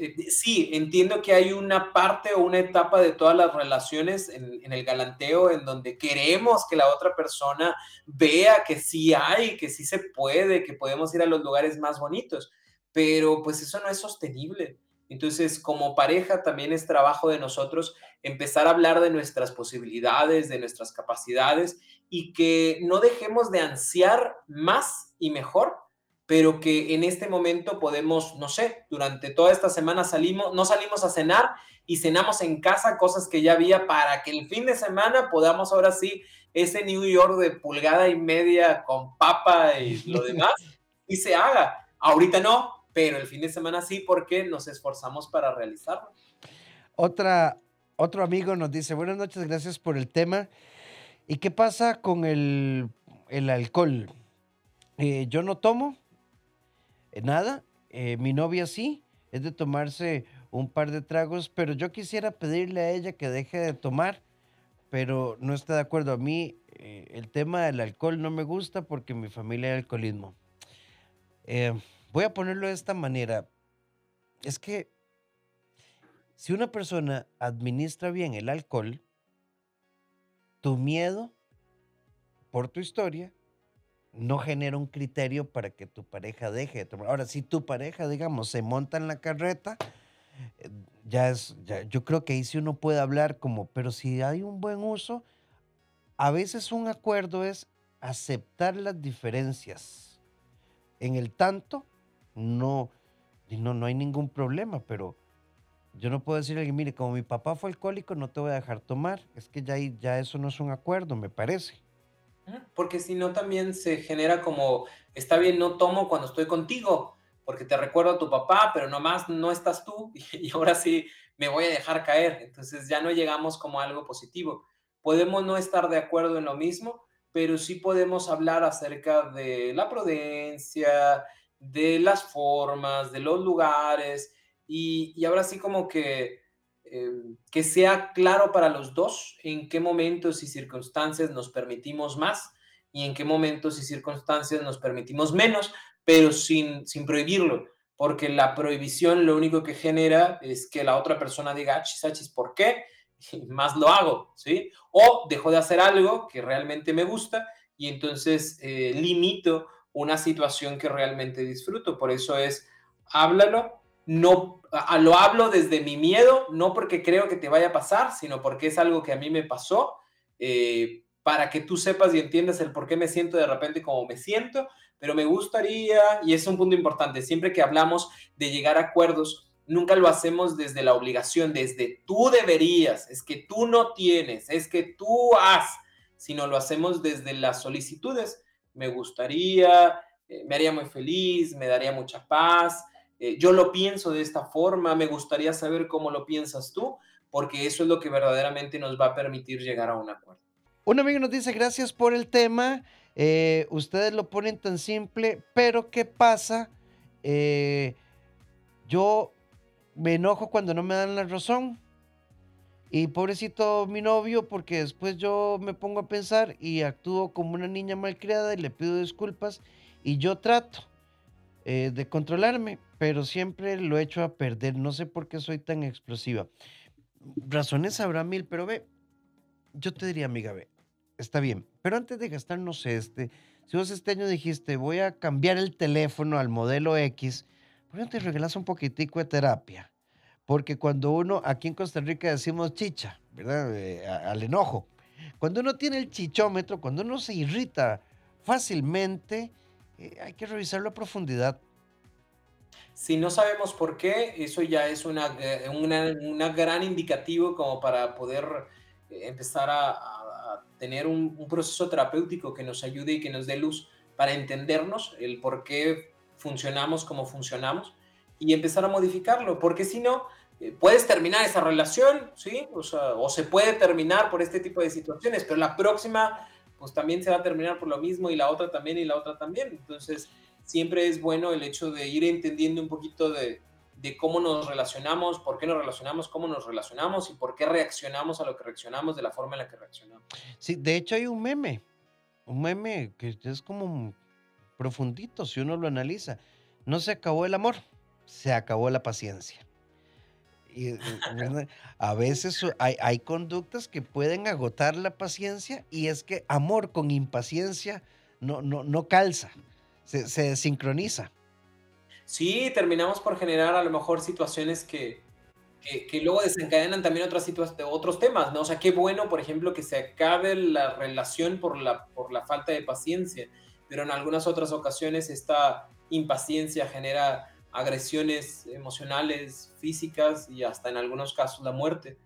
Eh, sí, entiendo que hay una parte o una etapa de todas las relaciones en, el galanteo en donde queremos que la otra persona vea que sí hay, que sí se puede, que podemos ir a los lugares más bonitos, pero pues eso no es sostenible. Entonces, como pareja, también es trabajo de nosotros empezar a hablar de nuestras posibilidades, de nuestras capacidades y que no dejemos de ansiar más y mejor pero que en este momento podemos, no sé, durante toda esta semana salimos, no salimos a cenar y cenamos en casa cosas que ya había para que el fin de semana podamos ahora sí ese New York de pulgada y media con papa y lo demás y se haga. Ahorita no, pero el fin de semana sí porque nos esforzamos para realizarlo. Otra, otro amigo nos dice, buenas noches, gracias por el tema. ¿Y qué pasa con el, el alcohol? Eh, yo no tomo, nada, eh, mi novia sí, es de tomarse un par de tragos, pero yo quisiera pedirle a ella que deje de tomar, pero no está de acuerdo. A mí eh, el tema del alcohol no me gusta porque mi familia hay alcoholismo. voy a ponerlo de esta manera. Es que si una persona administra bien el alcohol, tu miedo por tu historia no genera un criterio para que tu pareja deje de tomar. Ahora, si tu pareja, digamos, se monta en la carreta, eh, ya es, yo creo que ahí sí uno puede hablar como, pero si hay un buen uso, a veces un acuerdo es aceptar las diferencias. En el tanto, no, no, no hay ningún problema, pero yo no puedo decirle, mire, como mi papá fue alcohólico, no te voy a dejar tomar. Es que ya, ya eso no es un acuerdo, me parece. Porque si no, también se genera como, está bien, no tomo cuando estoy contigo, porque te recuerdo a tu papá, pero nomás no estás tú y ahora sí me voy a dejar caer. Entonces ya no llegamos como a algo positivo. Podemos no estar de acuerdo en lo mismo, pero sí podemos hablar acerca de la prudencia, de las formas, de los lugares y, y ahora sí como que Em, que sea claro para los dos en qué momentos y circunstancias nos permitimos más y en qué momentos y circunstancias nos permitimos menos, pero sin, sin prohibirlo. porque la prohibición lo único que genera es que la otra persona diga, achis, achis, ¿por qué? Y más lo hago, ¿sí? O dejo de hacer algo que realmente me gusta y entonces eh, limito una situación que realmente disfruto. Por eso es, háblalo, no, lo hablo desde mi miedo, no porque creo que te vaya a pasar, sino porque es algo que a mí me pasó, eh, para que tú sepas y entiendas el por qué me siento de repente como me siento, pero me gustaría, y es un punto importante, siempre que hablamos de llegar a acuerdos, nunca lo hacemos desde la obligación, desde tú deberías, es que tú no tienes, es que tú has, sino lo hacemos desde las solicitudes. Me gustaría, eh, me haría muy feliz, me daría mucha paz, eh, yo lo pienso de esta forma, me gustaría saber cómo lo piensas tú, porque eso es lo que verdaderamente nos va a permitir llegar a un acuerdo. Un amigo nos dice, gracias por el tema. Eh, ustedes lo ponen tan simple, pero ¿qué pasa? Eh, yo me enojo cuando no me dan la razón. Y pobrecito mi novio, porque después yo me pongo a pensar y actúo como una niña malcriada y le pido disculpas. Y yo trato eh, de controlarme, pero siempre lo he hecho a perder. No sé por qué soy tan explosiva. Razones habrá mil, pero ve, yo te diría, amiga, ve, está bien. Pero antes de gastarnos este, si vos este año dijiste, voy a cambiar el teléfono al modelo X, ¿por qué no te regalas un poquitico de terapia? Porque cuando uno, aquí en Costa Rica decimos chicha, ¿verdad? Eh, al enojo. Cuando uno tiene el chichómetro, cuando uno se irrita fácilmente, eh, hay que revisarlo a profundidad. Si no sabemos por qué, eso ya es una, eh, una, gran indicativo como para poder empezar a tener un, proceso terapéutico que nos ayude y que nos dé luz para entendernos, el por qué funcionamos como funcionamos y empezar a modificarlo, porque si no, eh, puedes terminar esa relación, ¿sí? O, o se puede terminar por este tipo de situaciones, pero la próxima, pues también se va a terminar por lo mismo y la otra también y la otra también. Entonces, siempre es bueno el hecho de ir entendiendo un poquito de, cómo nos relacionamos, por qué nos relacionamos, cómo nos relacionamos y por qué reaccionamos a lo que reaccionamos de la forma en la que reaccionamos. Sí, de hecho hay un meme, un meme que es como profundito si uno lo analiza. No se acabó el amor, se acabó la paciencia. Y, eh, a veces hay, hay, conductas que pueden agotar la paciencia y es que amor con impaciencia no, no, no calza, se, se sincroniza sí terminamos por generar a lo mejor situaciones que, que, luego desencadenan también otras otros temas, ¿no? O sea, qué bueno, por ejemplo, que se acabe la relación por la, por la falta de paciencia, pero en algunas otras ocasiones esta impaciencia genera agresiones emocionales, físicas y hasta en algunos casos la muerte.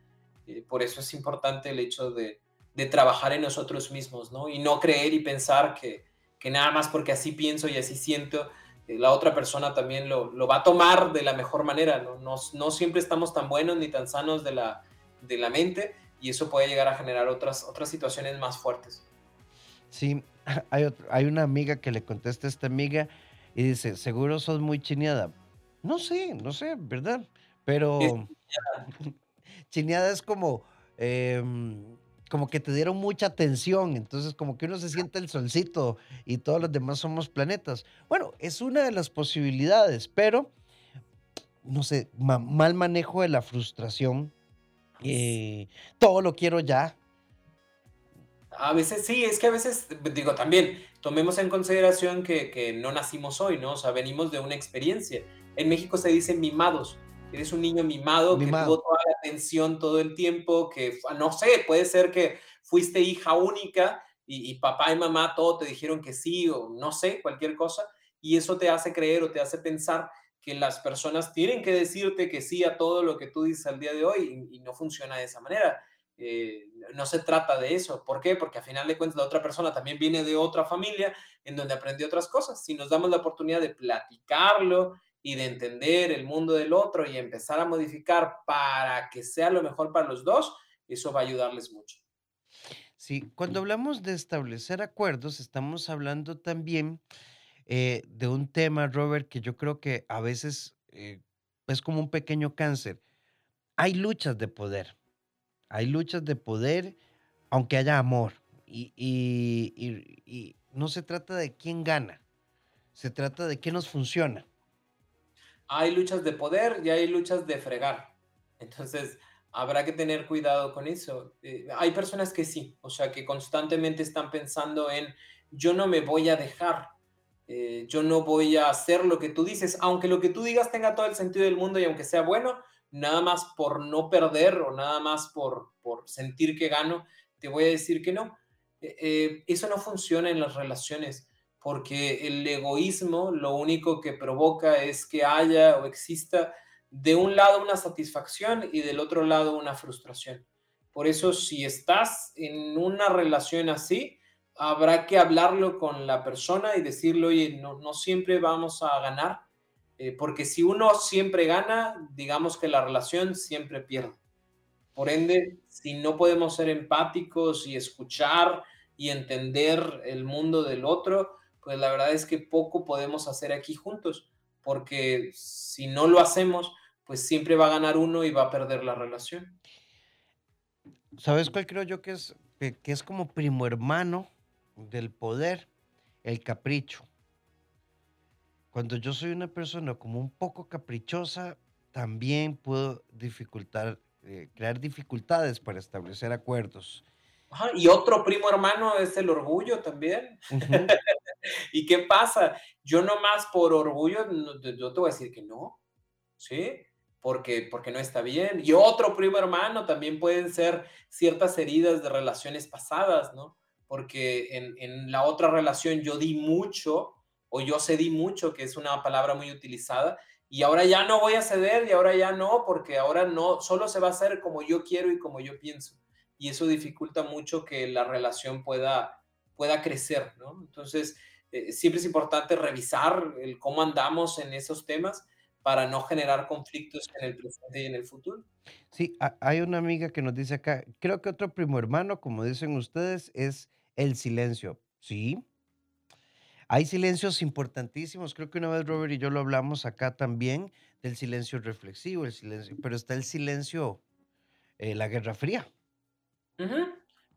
Eh, por eso es importante el hecho de, de, trabajar en nosotros mismos, ¿no? Y no creer y pensar que, que nada más porque así pienso y así siento, eh, la otra persona también lo, va a tomar de la mejor manera. ¿no? No, siempre estamos tan buenos ni tan sanos de la, de la mente y eso puede llegar a generar otras, otras situaciones más fuertes. Sí, hay, hay una amiga que le contesta a esta amiga y dice, seguro sos muy chineada. No sé, no sé, ¿verdad? Pero chineada es como... Em, como que te dieron mucha atención, entonces como que uno se siente el solcito y todos los demás somos planetas. Bueno, es una de las posibilidades, pero no sé, mal manejo de la frustración, eh, todo lo quiero ya. A veces sí, es que a veces, digo, también tomemos en consideración que, que no nacimos hoy, ¿no? O sea, venimos de una experiencia. En México se dice mimados eres un niño mimado, que tuvo toda la atención todo el tiempo, que no sé, puede ser que fuiste hija única y, papá y mamá todo te dijeron que sí o no sé, cualquier cosa, y eso te hace creer o te hace pensar que las personas tienen que decirte que sí a todo lo que tú dices al día de hoy y, no funciona de esa manera. Eh, no se trata de eso. ¿Por qué? Porque a final de cuentas la otra persona también viene de otra familia en donde aprendió otras cosas. Si nos damos la oportunidad de platicarlo y de entender el mundo del otro y empezar a modificar para que sea lo mejor para los dos, eso va a ayudarles mucho. Sí, cuando hablamos de establecer acuerdos, estamos hablando también eh, de un tema, Robert, que yo creo que a veces eh, es como un pequeño cáncer. Hay luchas de poder, hay luchas de poder, aunque haya amor. y, y no se trata de quién gana, se trata de qué nos funciona. Hay luchas de poder y hay luchas de fregar. Entonces, habrá que tener cuidado con eso. Eh, hay personas que sí, o sea, que constantemente están pensando en, yo no me voy a dejar, eh, yo no voy a hacer lo que tú dices, aunque lo que tú digas tenga todo el sentido del mundo y aunque sea bueno, nada más por no perder o nada más por, por sentir que gano, te voy a decir que no. Eh, eso no funciona en las relaciones porque el egoísmo lo único que provoca es que haya o exista de un lado una satisfacción y del otro lado una frustración. Por eso, si estás en una relación así, habrá que hablarlo con la persona y decirle, oye, no, siempre vamos a ganar, eh, porque si uno siempre gana, digamos que la relación siempre pierde. Por ende, si no podemos ser empáticos y escuchar y entender el mundo del otro, pues la verdad es que poco podemos hacer aquí juntos, porque si no lo hacemos, pues siempre va a ganar uno y va a perder la relación. ¿Sabes cuál creo yo que es, que, es como primo hermano del poder? El capricho. Cuando yo soy una persona como un poco caprichosa, también puedo dificultar, eh, crear dificultades para establecer acuerdos. y otro primo hermano es el orgullo también. ¿Y qué pasa? Yo nomás por orgullo, yo te voy a decir que no, ¿sí? porque, porque no está bien. Y otro primo hermano también pueden ser ciertas heridas de relaciones pasadas, ¿no? Porque en, en la otra relación yo di mucho o yo cedí mucho, que es una palabra muy utilizada, y ahora ya no voy a ceder y ahora ya no, porque ahora no, solo se va a hacer como yo quiero y como yo pienso. Y eso dificulta mucho que la relación pueda, pueda crecer, ¿no? Entonces, eh, siempre es importante revisar el cómo andamos en esos temas para no generar conflictos en el presente y en el futuro. Sí, hay una amiga que nos dice acá, creo que otro primo hermano, como dicen ustedes, es el silencio. Sí, hay silencios importantísimos. Creo que una vez Robert y yo lo hablamos acá también del silencio reflexivo, el silencio, pero está el silencio, eh, la Guerra Fría.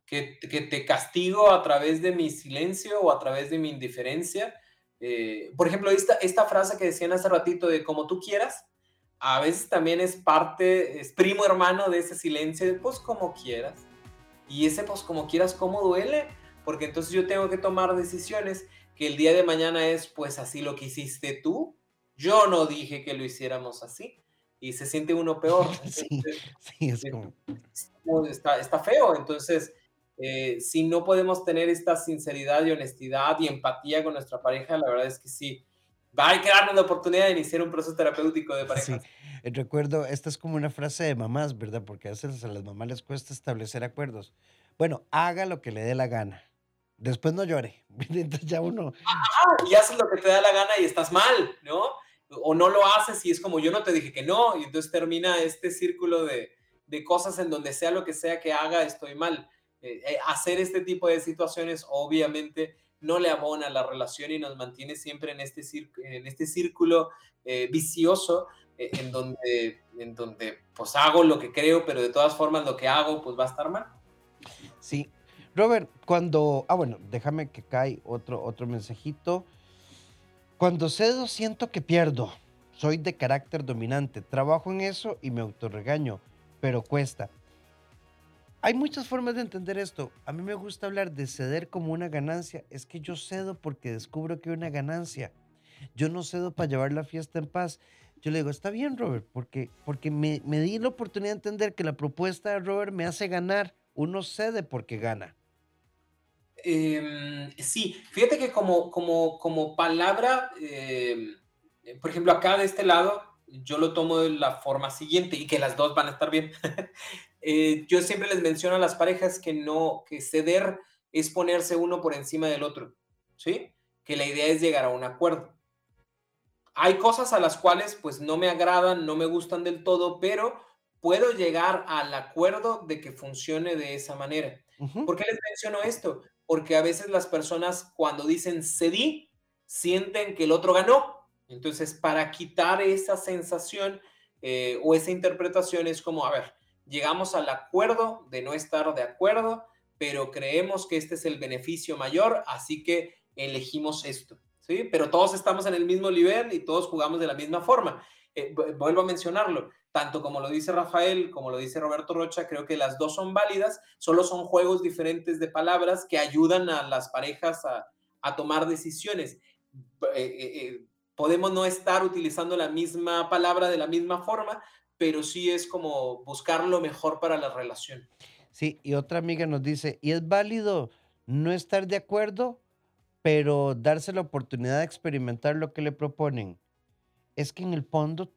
Que, que te castigo a través de mi silencio o a través de mi indiferencia eh, por ejemplo, esta, esta frase que decían hace ratito de como tú quieras, a veces también es parte, es primo hermano de ese silencio de pues como quieras. Y ese pues como quieras, ¿cómo duele? Porque entonces yo tengo que tomar decisiones que el día de mañana es pues así lo que hiciste tú. Yo no dije que lo hiciéramos así. Y se siente uno peor. sí, sí, es como... Está, está feo. Entonces, eh, si no podemos tener esta sinceridad y honestidad y empatía con nuestra pareja, la verdad es que sí. Va, que darnos la oportunidad de iniciar un proceso terapéutico de pareja. Sí. Eh, recuerdo, esta es como una frase de mamás, ¿verdad? Porque a veces a las mamás les cuesta establecer acuerdos. Bueno, haga lo que le dé la gana. Después no llore. Entonces ya uno. y haces lo que te da la gana y estás mal, ¿no? O no lo haces y es como yo no te dije que no. Y entonces termina este círculo de, de cosas en donde sea lo que sea que haga, estoy mal. Eh, eh, hacer este tipo de situaciones obviamente no le abona la relación y nos mantiene siempre en este, en este círculo eh, vicioso en, donde, en donde pues hago lo que creo, pero de todas formas lo que hago pues va a estar mal. Sí. Robert, cuando... Ah, bueno, déjame que cae otro, otro mensajito. Cuando cedo siento que pierdo. Soy de carácter dominante. Trabajo en eso y me autorregaño, pero cuesta. Hay muchas formas de entender esto. A mí me gusta hablar de ceder como una ganancia. Es que yo cedo porque descubro que hay una ganancia. Yo no cedo para llevar la fiesta en paz. Yo le digo, está bien, Robert, porque, porque me, di la oportunidad de entender que la propuesta de Robert me hace ganar. Uno cede porque gana. Em, sí, fíjate que como, como, como palabra, em, por ejemplo, acá de este lado, yo lo tomo de la forma siguiente y que las dos van a estar bien. Eh, yo siempre les menciono a las parejas que no, que ceder es ponerse uno por encima del otro, ¿sí? Que la idea es llegar a un acuerdo. Hay cosas a las cuales pues no me agradan, no me gustan del todo, pero puedo llegar al acuerdo de que funcione de esa manera. ¿Por qué les menciono esto? Porque a veces las personas cuando dicen cedí, sienten que el otro ganó. Entonces, para quitar esa sensación eh, o esa interpretación es como, a ver, llegamos al acuerdo de no estar de acuerdo, pero creemos que este es el beneficio mayor, así que elegimos esto, ¿sí? Pero todos estamos en el mismo nivel y todos jugamos de la misma forma. eh, vuelvo a mencionarlo, tanto como lo dice Rafael, como lo dice Roberto Rocha, creo que las dos son válidas, solo son juegos diferentes de palabras que ayudan a las parejas a, tomar decisiones. Eh, podemos no estar utilizando la misma palabra de la misma forma, pero sí es como buscar lo mejor para la relación. Sí, y otra amiga nos dice, y es válido no estar de acuerdo, pero darse la oportunidad de experimentar lo que le proponen. Es que en el fondo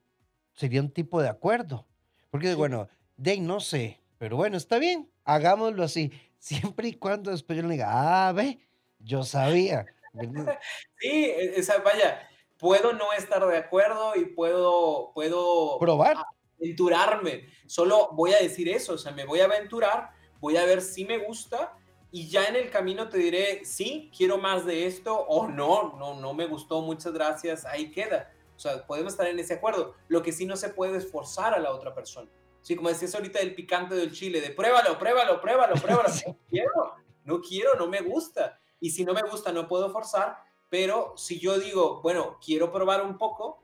sería un tipo de acuerdo. Porque, bueno, de no sé, pero bueno, está bien, hagámoslo así. Siempre y cuando después yo le diga, ah, ve, yo sabía. Sí, e, esa, vaya, puedo no estar de acuerdo y puedo, puedo probar. Aventurarme. Solo voy a decir eso, o sea, me voy a aventurar, voy a ver si me gusta y ya en el camino te diré, sí, quiero más de esto o no, no, no me gustó, muchas gracias, ahí queda. O sea, podemos estar en ese acuerdo. Lo que sí no se puede es forzar a la otra persona. Sí, como decías ahorita del picante del chile, de pruébalo, pruébalo, pruébalo, pruébalo. No quiero, no quiero, no me gusta. Y si no me gusta, no puedo forzar. Pero si yo digo, bueno, quiero probar un poco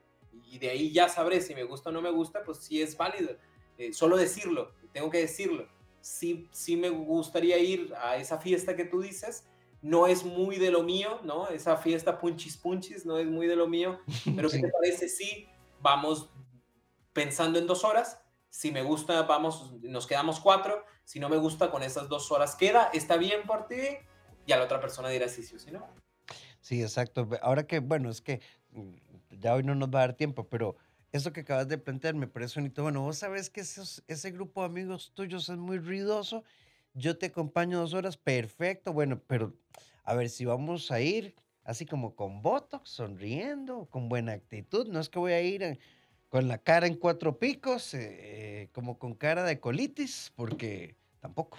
y de ahí ya sabré si me gusta o no me gusta, pues sí es válido. Eh, solo decirlo, tengo que decirlo. Sí, sí me gustaría ir a esa fiesta que tú dices, no es muy de lo mío, ¿no? Esa fiesta punchis punchis no es muy de lo mío, pero ¿qué te parece si vamos pensando en dos horas? Si me gusta, vamos, nos quedamos cuatro. Si no me gusta, con esas dos horas queda, está bien por ti. Y a la otra persona dirá sí, sí o sí, no. Sí, exacto. Ahora que, bueno, es que mm, ya hoy no nos va a dar tiempo, pero eso que acabas de plantear me parece bonito. Bueno, vos sabes que ese grupo de amigos tuyos es muy ruidoso yo te acompaño dos horas, perfecto, bueno, pero a ver si vamos a ir así como con Botox, sonriendo, con buena actitud, no es que voy a ir con la cara en cuatro picos, eh, como con cara de colitis, porque tampoco.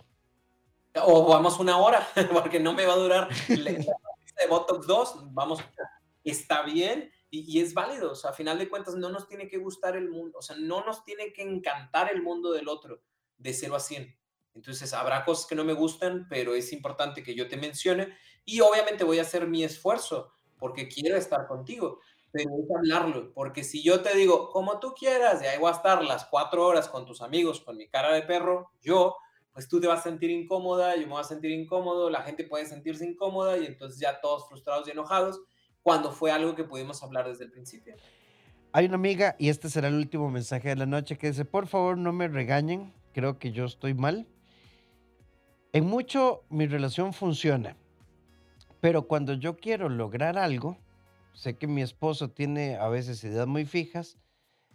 O vamos una hora, porque no me va a durar la de Botox 2, vamos, está bien y, es válido, o sea, a final de cuentas no nos tiene que gustar el mundo, o sea, no nos tiene que encantar el mundo del otro de 0 a 100 entonces habrá cosas que no me gustan, pero es importante que yo te mencione y obviamente voy a hacer mi esfuerzo porque quiero estar contigo, pero es hablarlo, porque si yo te digo, como tú quieras, y ahí voy a estar las cuatro horas con tus amigos, con mi cara de perro, yo, pues tú te vas a sentir incómoda, yo me voy a sentir incómodo, la gente puede sentirse incómoda y entonces ya todos frustrados y enojados, cuando fue algo que pudimos hablar desde el principio. Hay una amiga, y este será el último mensaje de la noche, que dice, por favor no me regañen, creo que yo estoy mal en mucho mi relación funciona, pero cuando yo quiero lograr algo, sé que mi esposo tiene a veces ideas muy fijas,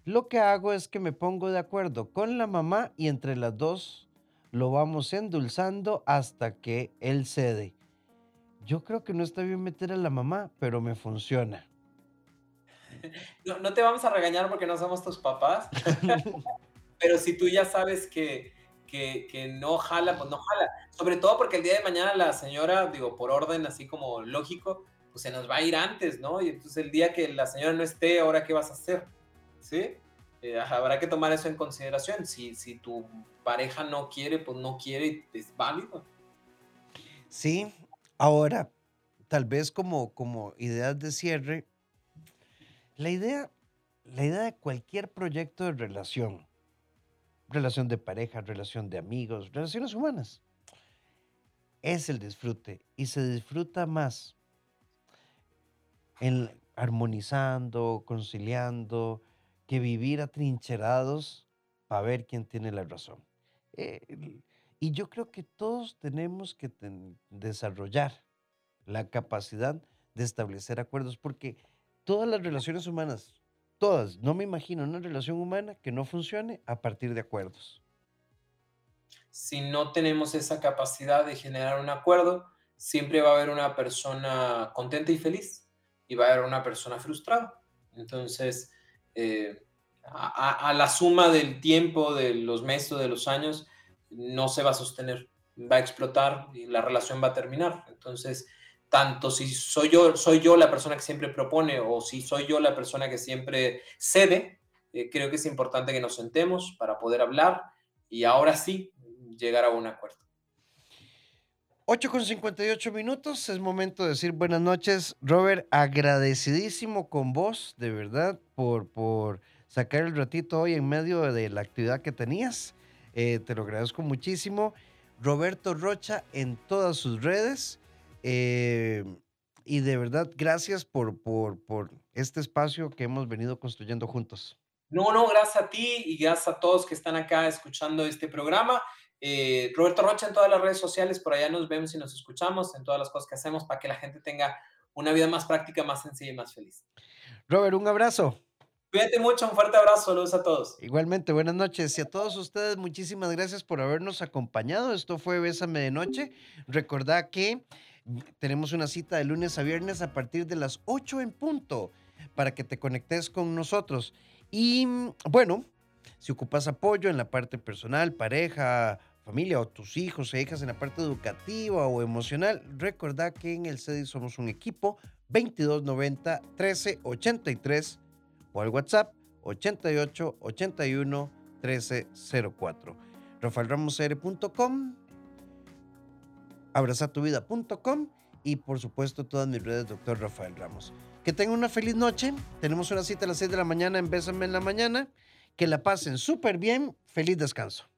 lo que hago es que me pongo de acuerdo con la mamá y entre las dos lo vamos endulzando hasta que él cede. Yo creo que no está bien meter a la mamá, pero me funciona. No, no te vamos a regañar porque no somos tus papás, pero si tú ya sabes que, que, no jala, pues no jala. Sobre todo porque el día de mañana la señora, digo, por orden así como lógico, pues se nos va a ir antes, ¿no? Y entonces el día que la señora no esté, ¿ahora qué vas a hacer? ¿Sí? Eh, habrá que tomar eso en consideración. Si, si tu pareja no quiere, pues no quiere, es válido. Sí, ahora, tal vez como, como ideas de cierre, la idea, la idea de cualquier proyecto de relación relación de pareja, relación de amigos, relaciones humanas. Es el disfrute y se disfruta más en armonizando, conciliando, que vivir atrincherados para ver quién tiene la razón. Eh, y yo creo que todos tenemos que desarrollar la capacidad de establecer acuerdos, porque todas las relaciones humanas todas. No me imagino una relación humana que no funcione a partir de acuerdos. Si no tenemos esa capacidad de generar un acuerdo, siempre va a haber una persona contenta y feliz y va a haber una persona frustrada. Entonces, eh, a, la suma del tiempo, de los meses, de los años, no se va a sostener, va a explotar y la relación va a terminar. Entonces, tanto si soy yo, soy yo la persona que siempre propone o si soy yo la persona que siempre cede, eh, creo que es importante que nos sentemos para poder hablar y ahora sí llegar a un acuerdo. 8 con 58 minutos, es momento de decir buenas noches. Robert, agradecidísimo con vos, de verdad, por, por sacar el ratito hoy en medio de la actividad que tenías. Eh, te lo agradezco muchísimo. Roberto Rocha en todas sus redes. Eh, y de verdad, gracias por, por, por este espacio que hemos venido construyendo juntos. No, no, gracias a ti y gracias a todos que están acá escuchando este programa. Eh, Roberto Rocha en todas las redes sociales, por allá nos vemos y nos escuchamos en todas las cosas que hacemos para que la gente tenga una vida más práctica, más sencilla y más feliz. Robert, un abrazo. Cuídate mucho, un fuerte abrazo, saludos a todos. Igualmente, buenas noches. Y a todos ustedes, muchísimas gracias por habernos acompañado. Esto fue Bésame de Noche. Recordad que tenemos una cita de lunes a viernes a partir de las 8 en punto para que te conectes con nosotros. Y bueno, si ocupas apoyo en la parte personal, pareja, familia o tus hijos e hijas en la parte educativa o emocional, recordad que en el CEDI somos un equipo 2290 1383 o al WhatsApp 88 81 1304. RafaelRamosR.com, abrazatuvida.com y por supuesto todas mis redes, doctor Rafael Ramos. Que tengan una feliz noche. Tenemos una cita a las 6 de la mañana en Bésame en la mañana. Que la pasen súper bien. Feliz descanso.